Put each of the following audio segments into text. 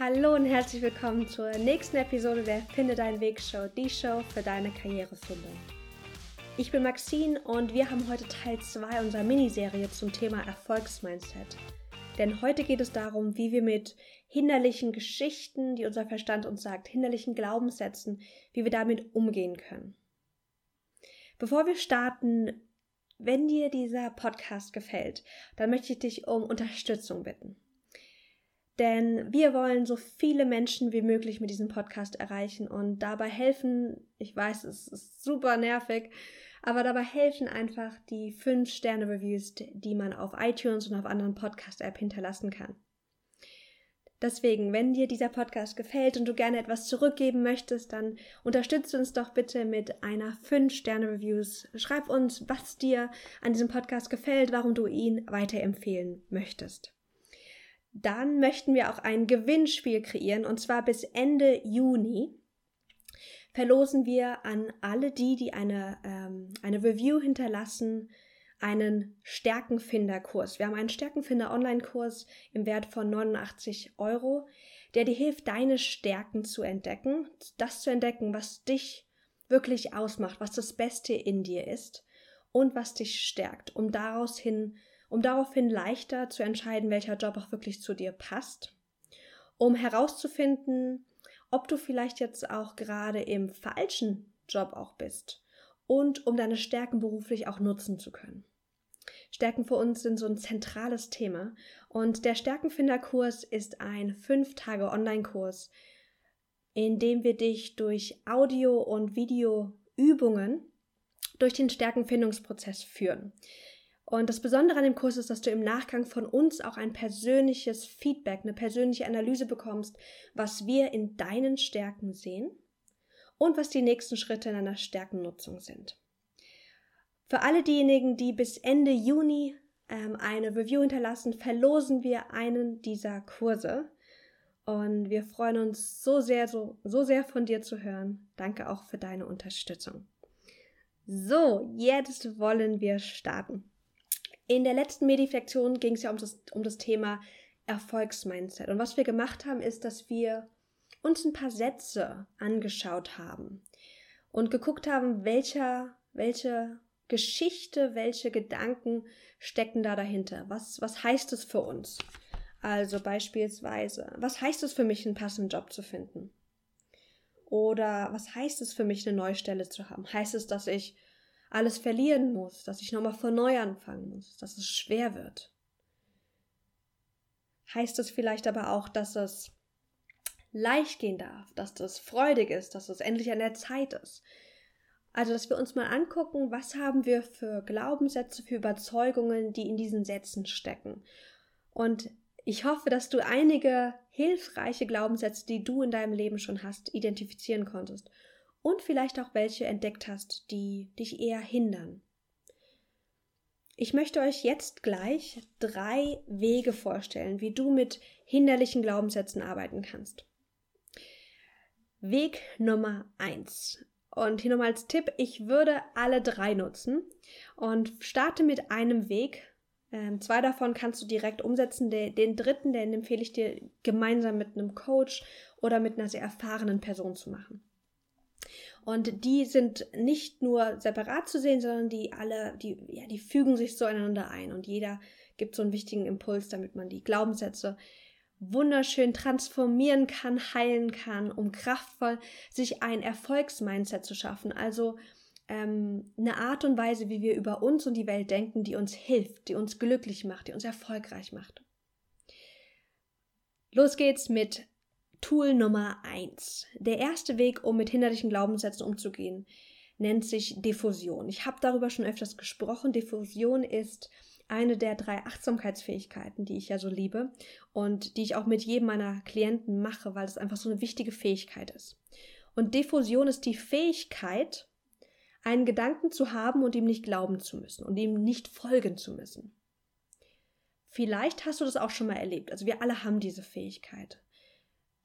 Hallo und herzlich willkommen zur nächsten Episode der Finde deinen Weg Show, die Show für deine Karrierefindung. Ich bin Maxine und wir haben heute Teil 2 unserer Miniserie zum Thema Erfolgsmindset. Denn heute geht es darum, wie wir mit hinderlichen Geschichten, die unser Verstand uns sagt, hinderlichen Glaubenssätzen, wie wir damit umgehen können. Bevor wir starten, wenn dir dieser Podcast gefällt, dann möchte ich dich um Unterstützung bitten. Denn wir wollen so viele Menschen wie möglich mit diesem Podcast erreichen und dabei helfen, ich weiß, es ist super nervig, aber dabei helfen einfach die 5-Sterne-Reviews, die man auf iTunes und auf anderen Podcast-App hinterlassen kann. Deswegen, wenn dir dieser Podcast gefällt und du gerne etwas zurückgeben möchtest, dann unterstütze uns doch bitte mit einer 5-Sterne-Reviews. Schreib uns, was dir an diesem Podcast gefällt, warum du ihn weiterempfehlen möchtest. Dann möchten wir auch ein Gewinnspiel kreieren und zwar bis Ende Juni verlosen wir an alle die, die eine, ähm, eine Review hinterlassen, einen Stärkenfinder-Kurs. Wir haben einen Stärkenfinder-Online-Kurs im Wert von 89 Euro, der dir hilft, deine Stärken zu entdecken, das zu entdecken, was dich wirklich ausmacht, was das Beste in dir ist und was dich stärkt, um daraus hin um daraufhin leichter zu entscheiden, welcher Job auch wirklich zu dir passt, um herauszufinden, ob du vielleicht jetzt auch gerade im falschen Job auch bist und um deine Stärken beruflich auch nutzen zu können. Stärken für uns sind so ein zentrales Thema und der Stärkenfinderkurs ist ein fünf Tage Online-Kurs, in dem wir dich durch Audio- und Videoübungen durch den Stärkenfindungsprozess führen. Und das Besondere an dem Kurs ist, dass du im Nachgang von uns auch ein persönliches Feedback, eine persönliche Analyse bekommst, was wir in deinen Stärken sehen und was die nächsten Schritte in deiner Stärkennutzung sind. Für alle diejenigen, die bis Ende Juni ähm, eine Review hinterlassen, verlosen wir einen dieser Kurse. Und wir freuen uns so sehr, so, so sehr von dir zu hören. Danke auch für deine Unterstützung. So, jetzt wollen wir starten. In der letzten Mediflexion ging es ja um das, um das Thema Erfolgsmindset. Und was wir gemacht haben, ist, dass wir uns ein paar Sätze angeschaut haben und geguckt haben, welcher, welche Geschichte, welche Gedanken stecken da dahinter? Was, was heißt es für uns? Also beispielsweise, was heißt es für mich, einen passenden Job zu finden? Oder was heißt es für mich, eine neue Stelle zu haben? Heißt es, dass ich alles verlieren muss, dass ich nochmal von neu anfangen muss, dass es schwer wird. Heißt es vielleicht aber auch, dass es leicht gehen darf, dass das freudig ist, dass es endlich an der Zeit ist. Also, dass wir uns mal angucken, was haben wir für Glaubenssätze, für Überzeugungen, die in diesen Sätzen stecken. Und ich hoffe, dass du einige hilfreiche Glaubenssätze, die du in deinem Leben schon hast, identifizieren konntest und vielleicht auch welche entdeckt hast, die dich eher hindern. Ich möchte euch jetzt gleich drei Wege vorstellen, wie du mit hinderlichen Glaubenssätzen arbeiten kannst. Weg Nummer eins. Und hier nochmal als Tipp, ich würde alle drei nutzen und starte mit einem Weg. Ähm, zwei davon kannst du direkt umsetzen. Den, den dritten, den empfehle ich dir gemeinsam mit einem Coach oder mit einer sehr erfahrenen Person zu machen. Und die sind nicht nur separat zu sehen, sondern die alle, die, ja, die fügen sich zueinander ein. Und jeder gibt so einen wichtigen Impuls, damit man die Glaubenssätze wunderschön transformieren kann, heilen kann, um kraftvoll sich ein Erfolgsmindset zu schaffen. Also ähm, eine Art und Weise, wie wir über uns und die Welt denken, die uns hilft, die uns glücklich macht, die uns erfolgreich macht. Los geht's mit Tool Nummer eins. Der erste Weg, um mit hinderlichen Glaubenssätzen umzugehen, nennt sich Diffusion. Ich habe darüber schon öfters gesprochen. Diffusion ist eine der drei Achtsamkeitsfähigkeiten, die ich ja so liebe und die ich auch mit jedem meiner Klienten mache, weil es einfach so eine wichtige Fähigkeit ist. Und Diffusion ist die Fähigkeit, einen Gedanken zu haben und ihm nicht glauben zu müssen und ihm nicht folgen zu müssen. Vielleicht hast du das auch schon mal erlebt. Also wir alle haben diese Fähigkeit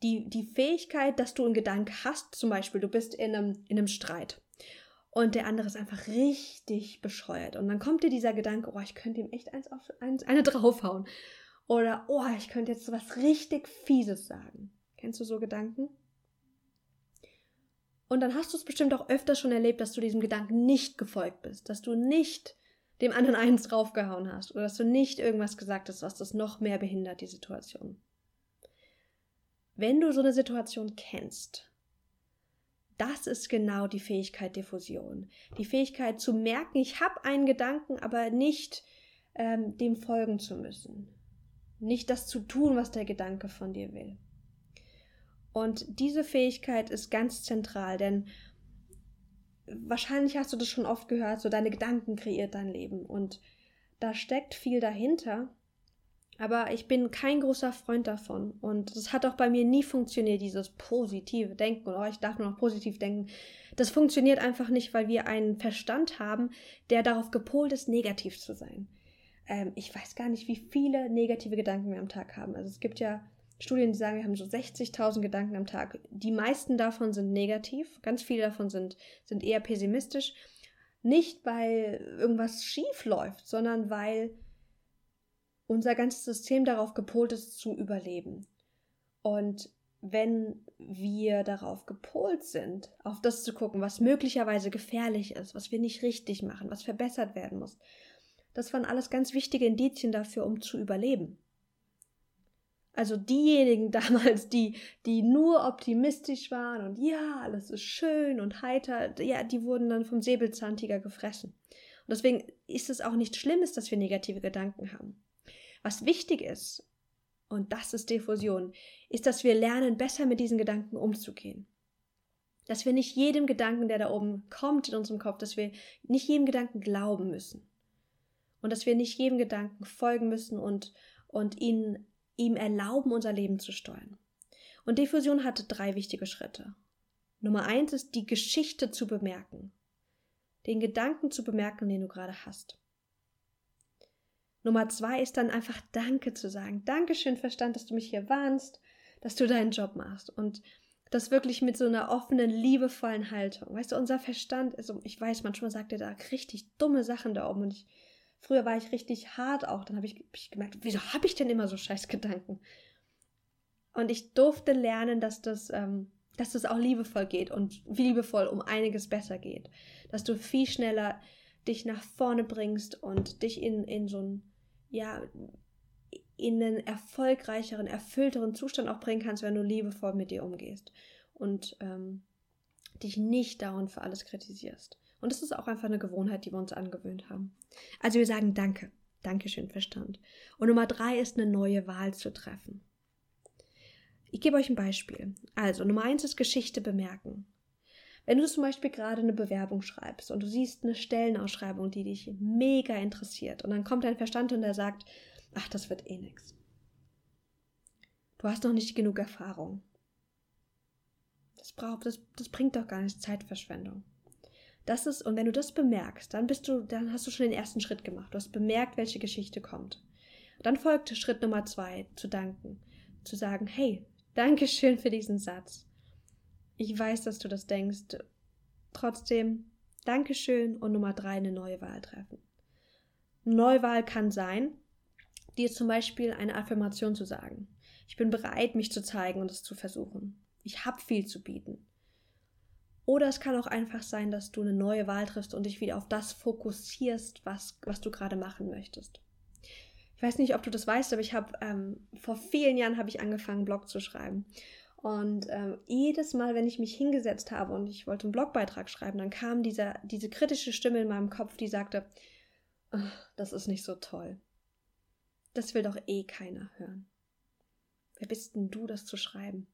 die, die Fähigkeit, dass du einen Gedanken hast, zum Beispiel, du bist in einem, in einem Streit und der andere ist einfach richtig bescheuert. Und dann kommt dir dieser Gedanke, oh, ich könnte ihm echt eins auf eins, eine draufhauen. Oder, oh, ich könnte jetzt was richtig Fieses sagen. Kennst du so Gedanken? Und dann hast du es bestimmt auch öfter schon erlebt, dass du diesem Gedanken nicht gefolgt bist, dass du nicht dem anderen eins draufgehauen hast oder dass du nicht irgendwas gesagt hast, was das noch mehr behindert, die Situation. Wenn du so eine Situation kennst, das ist genau die Fähigkeit der Fusion. Die Fähigkeit zu merken, ich habe einen Gedanken, aber nicht ähm, dem folgen zu müssen. Nicht das zu tun, was der Gedanke von dir will. Und diese Fähigkeit ist ganz zentral, denn wahrscheinlich hast du das schon oft gehört, so deine Gedanken kreiert dein Leben. Und da steckt viel dahinter. Aber ich bin kein großer Freund davon. Und das hat auch bei mir nie funktioniert, dieses positive Denken. oh, ich darf nur noch positiv denken. Das funktioniert einfach nicht, weil wir einen Verstand haben, der darauf gepolt ist, negativ zu sein. Ähm, ich weiß gar nicht, wie viele negative Gedanken wir am Tag haben. Also es gibt ja Studien, die sagen, wir haben so 60.000 Gedanken am Tag. Die meisten davon sind negativ, ganz viele davon sind, sind eher pessimistisch. Nicht, weil irgendwas schief läuft, sondern weil unser ganzes System darauf gepolt ist, zu überleben. Und wenn wir darauf gepolt sind, auf das zu gucken, was möglicherweise gefährlich ist, was wir nicht richtig machen, was verbessert werden muss, das waren alles ganz wichtige Indizien dafür, um zu überleben. Also diejenigen damals, die, die nur optimistisch waren und ja, alles ist schön und heiter, ja, die wurden dann vom Säbelzahntiger gefressen. Und deswegen ist es auch nichts Schlimmes, dass wir negative Gedanken haben. Was wichtig ist, und das ist Diffusion, ist, dass wir lernen, besser mit diesen Gedanken umzugehen. Dass wir nicht jedem Gedanken, der da oben kommt in unserem Kopf, dass wir nicht jedem Gedanken glauben müssen. Und dass wir nicht jedem Gedanken folgen müssen und, und ihn ihm erlauben, unser Leben zu steuern. Und Diffusion hatte drei wichtige Schritte. Nummer eins ist, die Geschichte zu bemerken. Den Gedanken zu bemerken, den du gerade hast. Nummer zwei ist dann einfach Danke zu sagen. Dankeschön, Verstand, dass du mich hier warnst, dass du deinen Job machst. Und das wirklich mit so einer offenen, liebevollen Haltung. Weißt du, unser Verstand, also ich weiß, manchmal sagt er da richtig dumme Sachen da oben und ich Früher war ich richtig hart auch. Dann habe ich, ich gemerkt, wieso habe ich denn immer so scheiß Gedanken? Und ich durfte lernen, dass das, ähm, dass das auch liebevoll geht und liebevoll um einiges besser geht. Dass du viel schneller dich nach vorne bringst und dich in, in so ein, ja, in einen erfolgreicheren, erfüllteren Zustand auch bringen kannst, wenn du liebevoll mit dir umgehst und ähm, dich nicht dauernd für alles kritisierst. Und das ist auch einfach eine Gewohnheit, die wir uns angewöhnt haben. Also wir sagen Danke. Dankeschön, Verstand. Und Nummer drei ist eine neue Wahl zu treffen. Ich gebe euch ein Beispiel. Also, Nummer eins ist Geschichte bemerken. Wenn du zum Beispiel gerade eine Bewerbung schreibst und du siehst eine Stellenausschreibung, die dich mega interessiert, und dann kommt dein Verstand und der sagt, ach, das wird eh nix. Du hast noch nicht genug Erfahrung. Das, braucht, das, das bringt doch gar nichts Zeitverschwendung. Das ist, und wenn du das bemerkst, dann bist du, dann hast du schon den ersten Schritt gemacht. Du hast bemerkt, welche Geschichte kommt. Dann folgt Schritt Nummer zwei, zu danken. Zu sagen, hey, danke schön für diesen Satz. Ich weiß, dass du das denkst. Trotzdem, Dankeschön und Nummer drei, eine neue Wahl treffen. Neuwahl kann sein, dir zum Beispiel eine Affirmation zu sagen. Ich bin bereit, mich zu zeigen und es zu versuchen. Ich habe viel zu bieten. Oder es kann auch einfach sein, dass du eine neue Wahl triffst und dich wieder auf das fokussierst, was, was du gerade machen möchtest. Ich weiß nicht, ob du das weißt, aber ich habe ähm, vor vielen Jahren habe ich angefangen, Blog zu schreiben. Und ähm, jedes Mal, wenn ich mich hingesetzt habe und ich wollte einen Blogbeitrag schreiben, dann kam dieser, diese kritische Stimme in meinem Kopf, die sagte, das ist nicht so toll. Das will doch eh keiner hören. Wer bist denn du, das zu schreiben?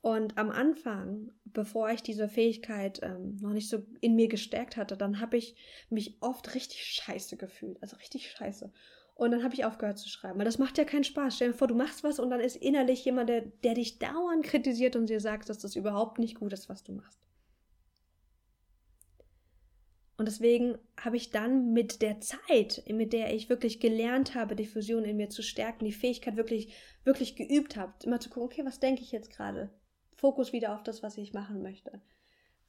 Und am Anfang, bevor ich diese Fähigkeit ähm, noch nicht so in mir gestärkt hatte, dann habe ich mich oft richtig scheiße gefühlt. Also richtig scheiße. Und dann habe ich aufgehört zu schreiben. Weil das macht ja keinen Spaß. Stell dir vor, du machst was und dann ist innerlich jemand, der, der dich dauernd kritisiert und dir sagt, dass das überhaupt nicht gut ist, was du machst. Und deswegen habe ich dann mit der Zeit, mit der ich wirklich gelernt habe, die Fusion in mir zu stärken, die Fähigkeit wirklich, wirklich geübt habe, immer zu gucken, okay, was denke ich jetzt gerade? Fokus wieder auf das, was ich machen möchte.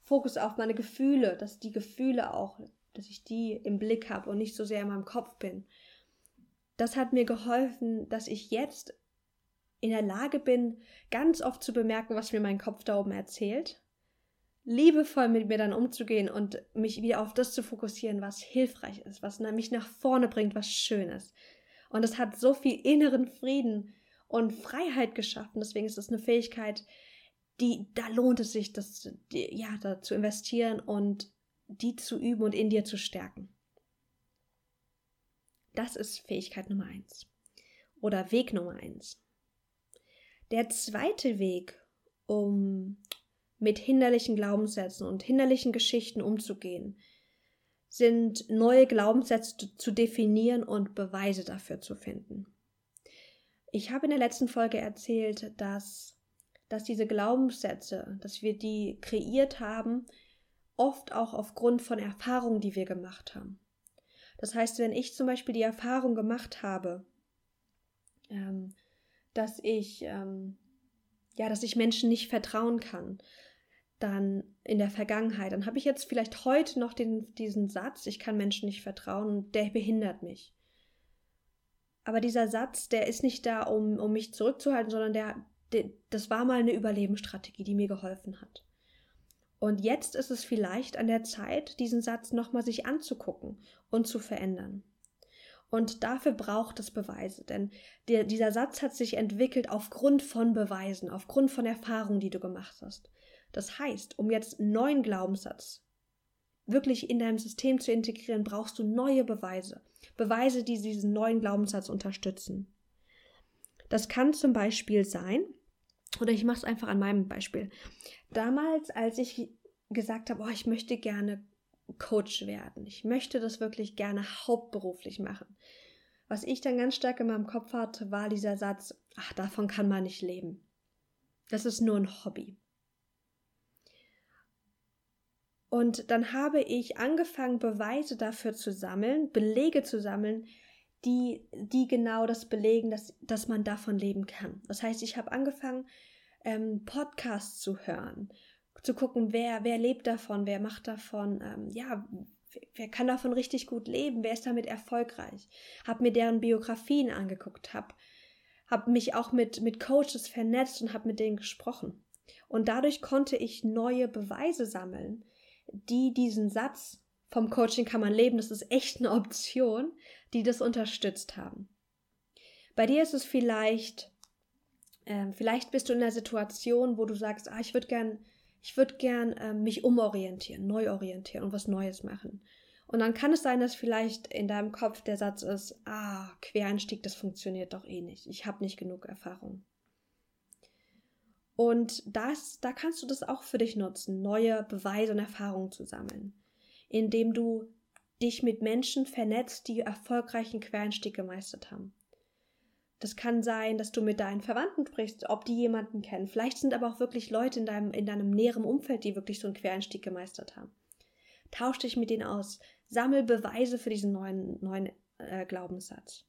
Fokus auf meine Gefühle, dass die Gefühle auch, dass ich die im Blick habe und nicht so sehr in meinem Kopf bin. Das hat mir geholfen, dass ich jetzt in der Lage bin, ganz oft zu bemerken, was mir mein Kopf da oben erzählt, liebevoll mit mir dann umzugehen und mich wieder auf das zu fokussieren, was hilfreich ist, was mich nach vorne bringt, was schön ist. Und es hat so viel inneren Frieden und Freiheit geschaffen. Deswegen ist es eine Fähigkeit, die, da lohnt es sich, das, die, ja, da zu investieren und die zu üben und in dir zu stärken. Das ist Fähigkeit Nummer eins. Oder Weg Nummer eins. Der zweite Weg, um mit hinderlichen Glaubenssätzen und hinderlichen Geschichten umzugehen, sind neue Glaubenssätze zu definieren und Beweise dafür zu finden. Ich habe in der letzten Folge erzählt, dass, dass diese Glaubenssätze, dass wir die kreiert haben, oft auch aufgrund von Erfahrungen, die wir gemacht haben. Das heißt, wenn ich zum Beispiel die Erfahrung gemacht habe, ähm, dass ich ähm, ja, dass ich Menschen nicht vertrauen kann, dann in der Vergangenheit, dann habe ich jetzt vielleicht heute noch den, diesen Satz, ich kann Menschen nicht vertrauen der behindert mich. Aber dieser Satz, der ist nicht da, um, um mich zurückzuhalten, sondern der, der, das war mal eine Überlebensstrategie, die mir geholfen hat. Und jetzt ist es vielleicht an der Zeit, diesen Satz nochmal sich anzugucken und zu verändern. Und dafür braucht es Beweise, denn der, dieser Satz hat sich entwickelt aufgrund von Beweisen, aufgrund von Erfahrungen, die du gemacht hast. Das heißt, um jetzt einen neuen Glaubenssatz wirklich in deinem System zu integrieren, brauchst du neue Beweise. Beweise, die diesen neuen Glaubenssatz unterstützen. Das kann zum Beispiel sein, oder ich mache es einfach an meinem Beispiel. Damals, als ich gesagt habe, oh, ich möchte gerne Coach werden, ich möchte das wirklich gerne hauptberuflich machen. Was ich dann ganz stark in meinem Kopf hatte, war dieser Satz, ach, davon kann man nicht leben. Das ist nur ein Hobby. Und dann habe ich angefangen, Beweise dafür zu sammeln, Belege zu sammeln, die, die genau das belegen, dass, dass man davon leben kann. Das heißt, ich habe angefangen, ähm, Podcasts zu hören, zu gucken, wer, wer lebt davon, wer macht davon, ähm, ja, wer kann davon richtig gut leben, wer ist damit erfolgreich. Habe mir deren Biografien angeguckt, habe hab mich auch mit, mit Coaches vernetzt und habe mit denen gesprochen. Und dadurch konnte ich neue Beweise sammeln, die diesen Satz vom Coaching kann man leben, das ist echt eine Option, die das unterstützt haben. Bei dir ist es vielleicht, äh, vielleicht bist du in einer Situation, wo du sagst, ah, ich würde gern, ich würde gern äh, mich umorientieren, neu orientieren und was Neues machen. Und dann kann es sein, dass vielleicht in deinem Kopf der Satz ist, ah, Quereinstieg, das funktioniert doch eh nicht. Ich habe nicht genug Erfahrung. Und das, da kannst du das auch für dich nutzen, neue Beweise und Erfahrungen zu sammeln, indem du dich mit Menschen vernetzt, die erfolgreichen Quereinstieg gemeistert haben. Das kann sein, dass du mit deinen Verwandten sprichst, ob die jemanden kennen. Vielleicht sind aber auch wirklich Leute in deinem, in deinem näheren Umfeld, die wirklich so einen Quereinstieg gemeistert haben. Tausch dich mit denen aus. Sammel Beweise für diesen neuen, neuen äh, Glaubenssatz.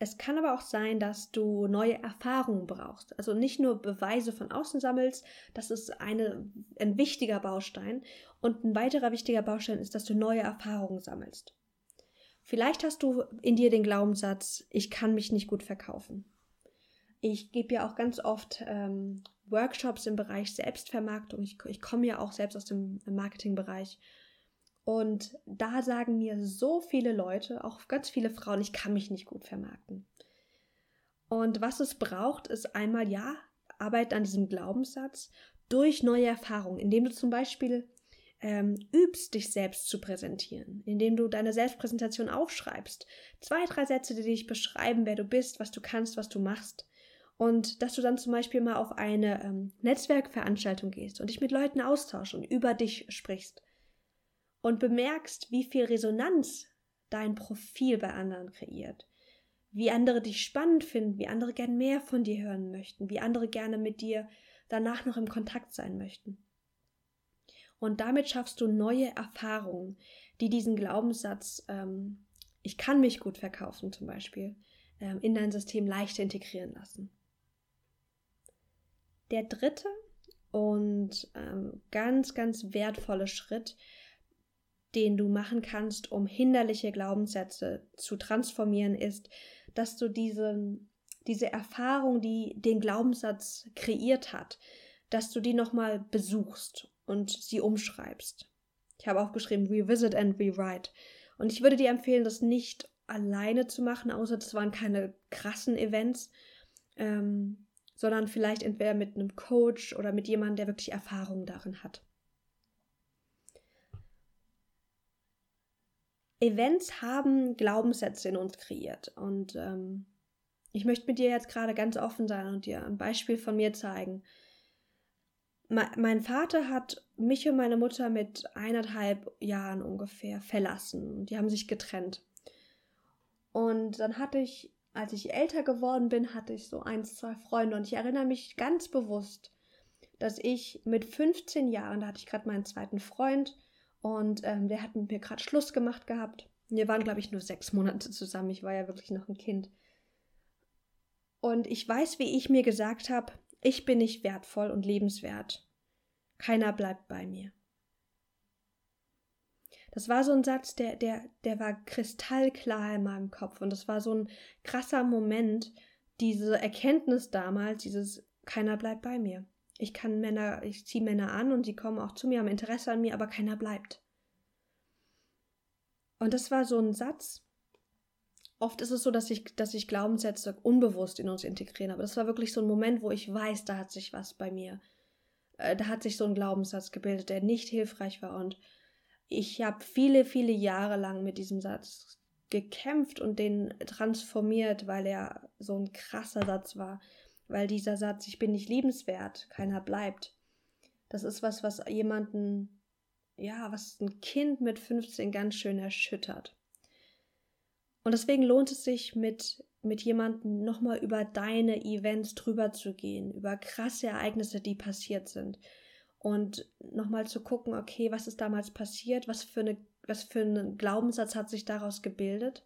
Es kann aber auch sein, dass du neue Erfahrungen brauchst. Also nicht nur Beweise von außen sammelst, das ist eine, ein wichtiger Baustein. Und ein weiterer wichtiger Baustein ist, dass du neue Erfahrungen sammelst. Vielleicht hast du in dir den Glaubenssatz, ich kann mich nicht gut verkaufen. Ich gebe ja auch ganz oft ähm, Workshops im Bereich Selbstvermarktung. Ich, ich komme ja auch selbst aus dem Marketingbereich. Und da sagen mir so viele Leute, auch ganz viele Frauen, ich kann mich nicht gut vermarkten. Und was es braucht, ist einmal ja, Arbeit an diesem Glaubenssatz durch neue Erfahrungen, indem du zum Beispiel ähm, übst, dich selbst zu präsentieren, indem du deine Selbstpräsentation aufschreibst. Zwei, drei Sätze, die dich beschreiben, wer du bist, was du kannst, was du machst. Und dass du dann zum Beispiel mal auf eine ähm, Netzwerkveranstaltung gehst und dich mit Leuten austauschst und über dich sprichst und bemerkst, wie viel Resonanz dein Profil bei anderen kreiert, wie andere dich spannend finden, wie andere gern mehr von dir hören möchten, wie andere gerne mit dir danach noch im Kontakt sein möchten. Und damit schaffst du neue Erfahrungen, die diesen Glaubenssatz, ähm, ich kann mich gut verkaufen zum Beispiel, ähm, in dein System leichter integrieren lassen. Der dritte und ähm, ganz, ganz wertvolle Schritt den du machen kannst, um hinderliche Glaubenssätze zu transformieren, ist, dass du diesen, diese Erfahrung, die den Glaubenssatz kreiert hat, dass du die nochmal besuchst und sie umschreibst. Ich habe auch geschrieben, revisit and rewrite. Und ich würde dir empfehlen, das nicht alleine zu machen, außer das waren keine krassen Events, ähm, sondern vielleicht entweder mit einem Coach oder mit jemandem, der wirklich Erfahrung darin hat. Events haben Glaubenssätze in uns kreiert und ähm, ich möchte mit dir jetzt gerade ganz offen sein und dir ein Beispiel von mir zeigen. Mein Vater hat mich und meine Mutter mit eineinhalb Jahren ungefähr verlassen die haben sich getrennt. Und dann hatte ich, als ich älter geworden bin, hatte ich so ein, zwei Freunde und ich erinnere mich ganz bewusst, dass ich mit 15 Jahren, da hatte ich gerade meinen zweiten Freund und ähm, der hat mit mir gerade Schluss gemacht gehabt. Wir waren, glaube ich, nur sechs Monate zusammen. Ich war ja wirklich noch ein Kind. Und ich weiß, wie ich mir gesagt habe, ich bin nicht wertvoll und lebenswert. Keiner bleibt bei mir. Das war so ein Satz, der, der, der war kristallklar in meinem Kopf. Und das war so ein krasser Moment, diese Erkenntnis damals, dieses keiner bleibt bei mir. Ich kann Männer, ich ziehe Männer an und sie kommen auch zu mir, haben Interesse an mir, aber keiner bleibt. Und das war so ein Satz. Oft ist es so, dass ich, dass ich Glaubenssätze unbewusst in uns integrieren, aber das war wirklich so ein Moment, wo ich weiß, da hat sich was bei mir, äh, da hat sich so ein Glaubenssatz gebildet, der nicht hilfreich war und ich habe viele, viele Jahre lang mit diesem Satz gekämpft und den transformiert, weil er so ein krasser Satz war. Weil dieser Satz, ich bin nicht liebenswert, keiner bleibt. Das ist was, was jemanden, ja, was ein Kind mit 15 ganz schön erschüttert. Und deswegen lohnt es sich, mit, mit jemandem nochmal über deine Events drüber zu gehen, über krasse Ereignisse, die passiert sind. Und nochmal zu gucken, okay, was ist damals passiert, was für, eine, was für ein Glaubenssatz hat sich daraus gebildet,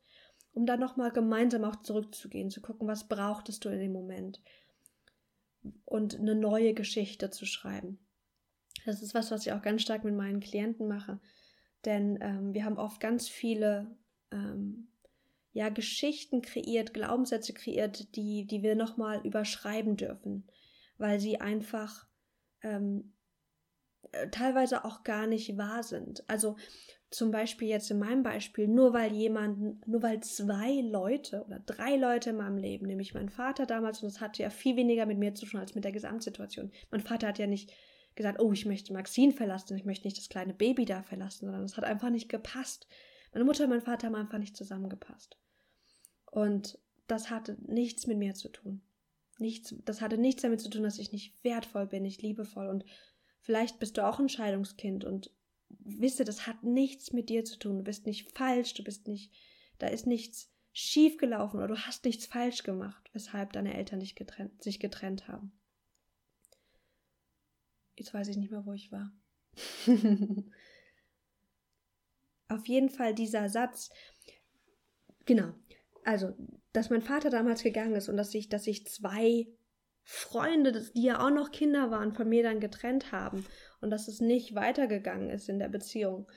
um dann nochmal gemeinsam auch zurückzugehen, zu gucken, was brauchtest du in dem Moment? Und eine neue Geschichte zu schreiben. Das ist was, was ich auch ganz stark mit meinen Klienten mache, denn ähm, wir haben oft ganz viele ähm, ja, Geschichten kreiert, Glaubenssätze kreiert, die, die wir nochmal überschreiben dürfen, weil sie einfach ähm, äh, teilweise auch gar nicht wahr sind. Also zum Beispiel jetzt in meinem Beispiel, nur weil jemand, nur weil zwei Leute oder drei Leute in meinem Leben, nämlich mein Vater damals, und das hatte ja viel weniger mit mir zu tun als mit der Gesamtsituation. Mein Vater hat ja nicht gesagt, oh, ich möchte Maxine verlassen, ich möchte nicht das kleine Baby da verlassen, sondern es hat einfach nicht gepasst. Meine Mutter und mein Vater haben einfach nicht zusammengepasst. Und das hatte nichts mit mir zu tun. Nichts, das hatte nichts damit zu tun, dass ich nicht wertvoll bin, nicht liebevoll und Vielleicht bist du auch ein Scheidungskind und wisse, das hat nichts mit dir zu tun. Du bist nicht falsch, du bist nicht, da ist nichts schief gelaufen oder du hast nichts falsch gemacht, weshalb deine Eltern dich getrennt, sich getrennt haben. Jetzt weiß ich nicht mehr, wo ich war. Auf jeden Fall dieser Satz, genau, also, dass mein Vater damals gegangen ist und dass sich, dass sich zwei Freunde, die ja auch noch Kinder waren, von mir dann getrennt haben und dass es nicht weitergegangen ist in der Beziehung.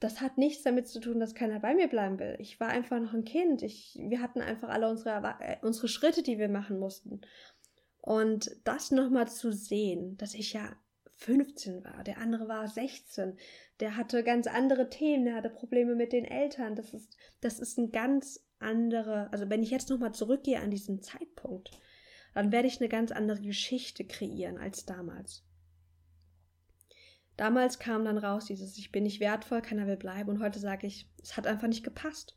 Das hat nichts damit zu tun, dass keiner bei mir bleiben will. Ich war einfach noch ein Kind. Ich, wir hatten einfach alle unsere, äh, unsere Schritte, die wir machen mussten. Und das nochmal zu sehen, dass ich ja 15 war, der andere war 16, der hatte ganz andere Themen, der hatte Probleme mit den Eltern. Das ist, das ist ein ganz andere, also wenn ich jetzt nochmal zurückgehe an diesen Zeitpunkt, dann werde ich eine ganz andere Geschichte kreieren als damals. Damals kam dann raus dieses Ich bin nicht wertvoll, keiner will bleiben und heute sage ich, es hat einfach nicht gepasst.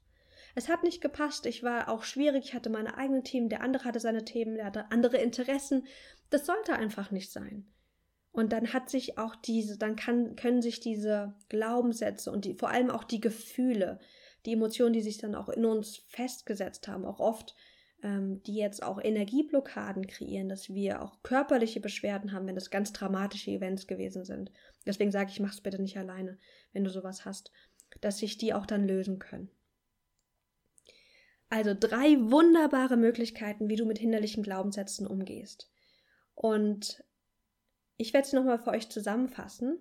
Es hat nicht gepasst, ich war auch schwierig, ich hatte meine eigenen Themen, der andere hatte seine Themen, der hatte andere Interessen. Das sollte einfach nicht sein. Und dann hat sich auch diese, dann kann, können sich diese Glaubenssätze und die, vor allem auch die Gefühle, die Emotionen, die sich dann auch in uns festgesetzt haben, auch oft ähm, die jetzt auch Energieblockaden kreieren, dass wir auch körperliche Beschwerden haben, wenn das ganz dramatische Events gewesen sind. Deswegen sage ich, mach es bitte nicht alleine, wenn du sowas hast, dass sich die auch dann lösen können. Also drei wunderbare Möglichkeiten, wie du mit hinderlichen Glaubenssätzen umgehst. Und ich werde sie nochmal für euch zusammenfassen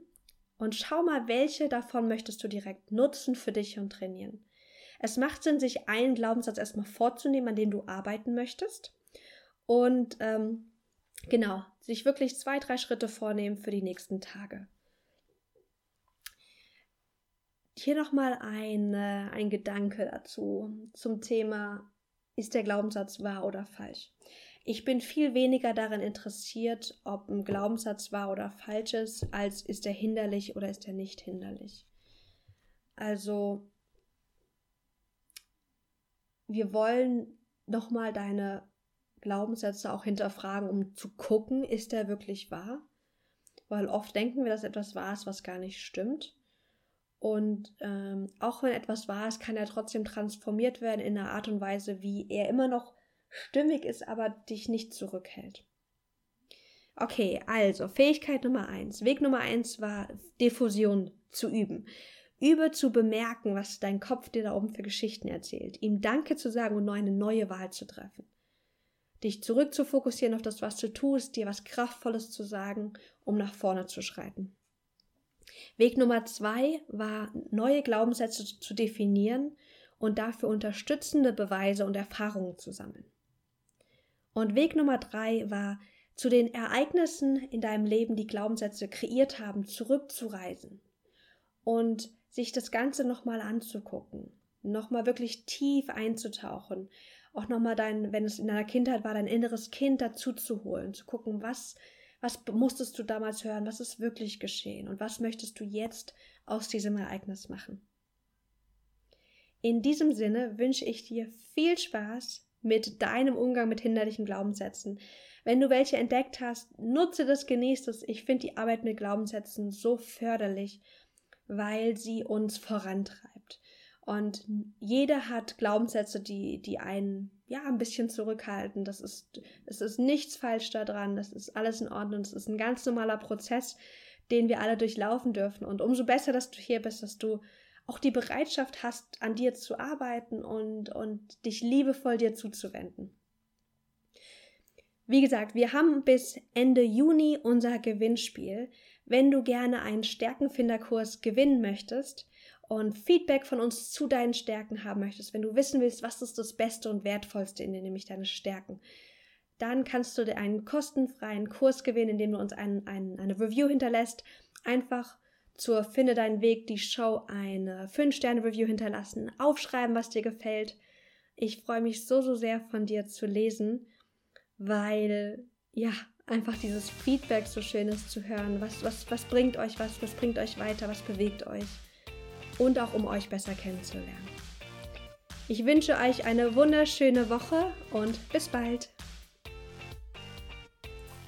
und schau mal, welche davon möchtest du direkt nutzen für dich und trainieren. Es macht Sinn, sich einen Glaubenssatz erstmal vorzunehmen, an dem du arbeiten möchtest. Und ähm, genau, sich wirklich zwei, drei Schritte vornehmen für die nächsten Tage. Hier nochmal ein, äh, ein Gedanke dazu zum Thema, ist der Glaubenssatz wahr oder falsch? Ich bin viel weniger daran interessiert, ob ein Glaubenssatz wahr oder falsch ist, als ist er hinderlich oder ist er nicht hinderlich. Also, wir wollen nochmal deine Glaubenssätze auch hinterfragen, um zu gucken, ist der wirklich wahr? Weil oft denken wir, dass etwas wahr ist, was gar nicht stimmt. Und ähm, auch wenn etwas wahr ist, kann er trotzdem transformiert werden in einer Art und Weise, wie er immer noch stimmig ist, aber dich nicht zurückhält. Okay, also Fähigkeit Nummer eins. Weg Nummer eins war Diffusion zu üben. Übe zu bemerken, was dein Kopf dir da oben für Geschichten erzählt. Ihm Danke zu sagen und nur eine neue Wahl zu treffen. Dich zurück zu fokussieren auf das, was du tust, dir was Kraftvolles zu sagen, um nach vorne zu schreiten. Weg Nummer zwei war, neue Glaubenssätze zu definieren und dafür unterstützende Beweise und Erfahrungen zu sammeln. Und Weg Nummer drei war, zu den Ereignissen in deinem Leben, die Glaubenssätze kreiert haben, zurückzureisen und sich das Ganze nochmal anzugucken, nochmal wirklich tief einzutauchen, auch nochmal dein, wenn es in deiner Kindheit war, dein inneres Kind dazu zu holen, zu gucken, was, was musstest du damals hören, was ist wirklich geschehen und was möchtest du jetzt aus diesem Ereignis machen. In diesem Sinne wünsche ich dir viel Spaß mit deinem Umgang mit hinderlichen Glaubenssätzen. Wenn du welche entdeckt hast, nutze das, genieße es. Ich finde die Arbeit mit Glaubenssätzen so förderlich, weil sie uns vorantreibt. Und jeder hat Glaubenssätze, die, die einen ja ein bisschen zurückhalten. Das ist, es ist nichts falsch daran, das ist alles in Ordnung, das ist ein ganz normaler Prozess, den wir alle durchlaufen dürfen. Und umso besser, dass du hier bist, dass du auch die Bereitschaft hast, an dir zu arbeiten und, und dich liebevoll dir zuzuwenden. Wie gesagt, wir haben bis Ende Juni unser Gewinnspiel. Wenn du gerne einen Stärkenfinderkurs gewinnen möchtest und Feedback von uns zu deinen Stärken haben möchtest, wenn du wissen willst, was ist das Beste und Wertvollste in dir, nämlich deine Stärken, dann kannst du dir einen kostenfreien Kurs gewinnen, indem du uns ein, ein, eine Review hinterlässt. Einfach zur Finde deinen Weg die Show eine 5-Sterne-Review hinterlassen, aufschreiben, was dir gefällt. Ich freue mich so, so sehr von dir zu lesen, weil ja, einfach dieses Feedback so schön ist zu hören. Was, was, was bringt euch was, was bringt euch weiter, was bewegt euch und auch um euch besser kennenzulernen. Ich wünsche euch eine wunderschöne Woche und bis bald.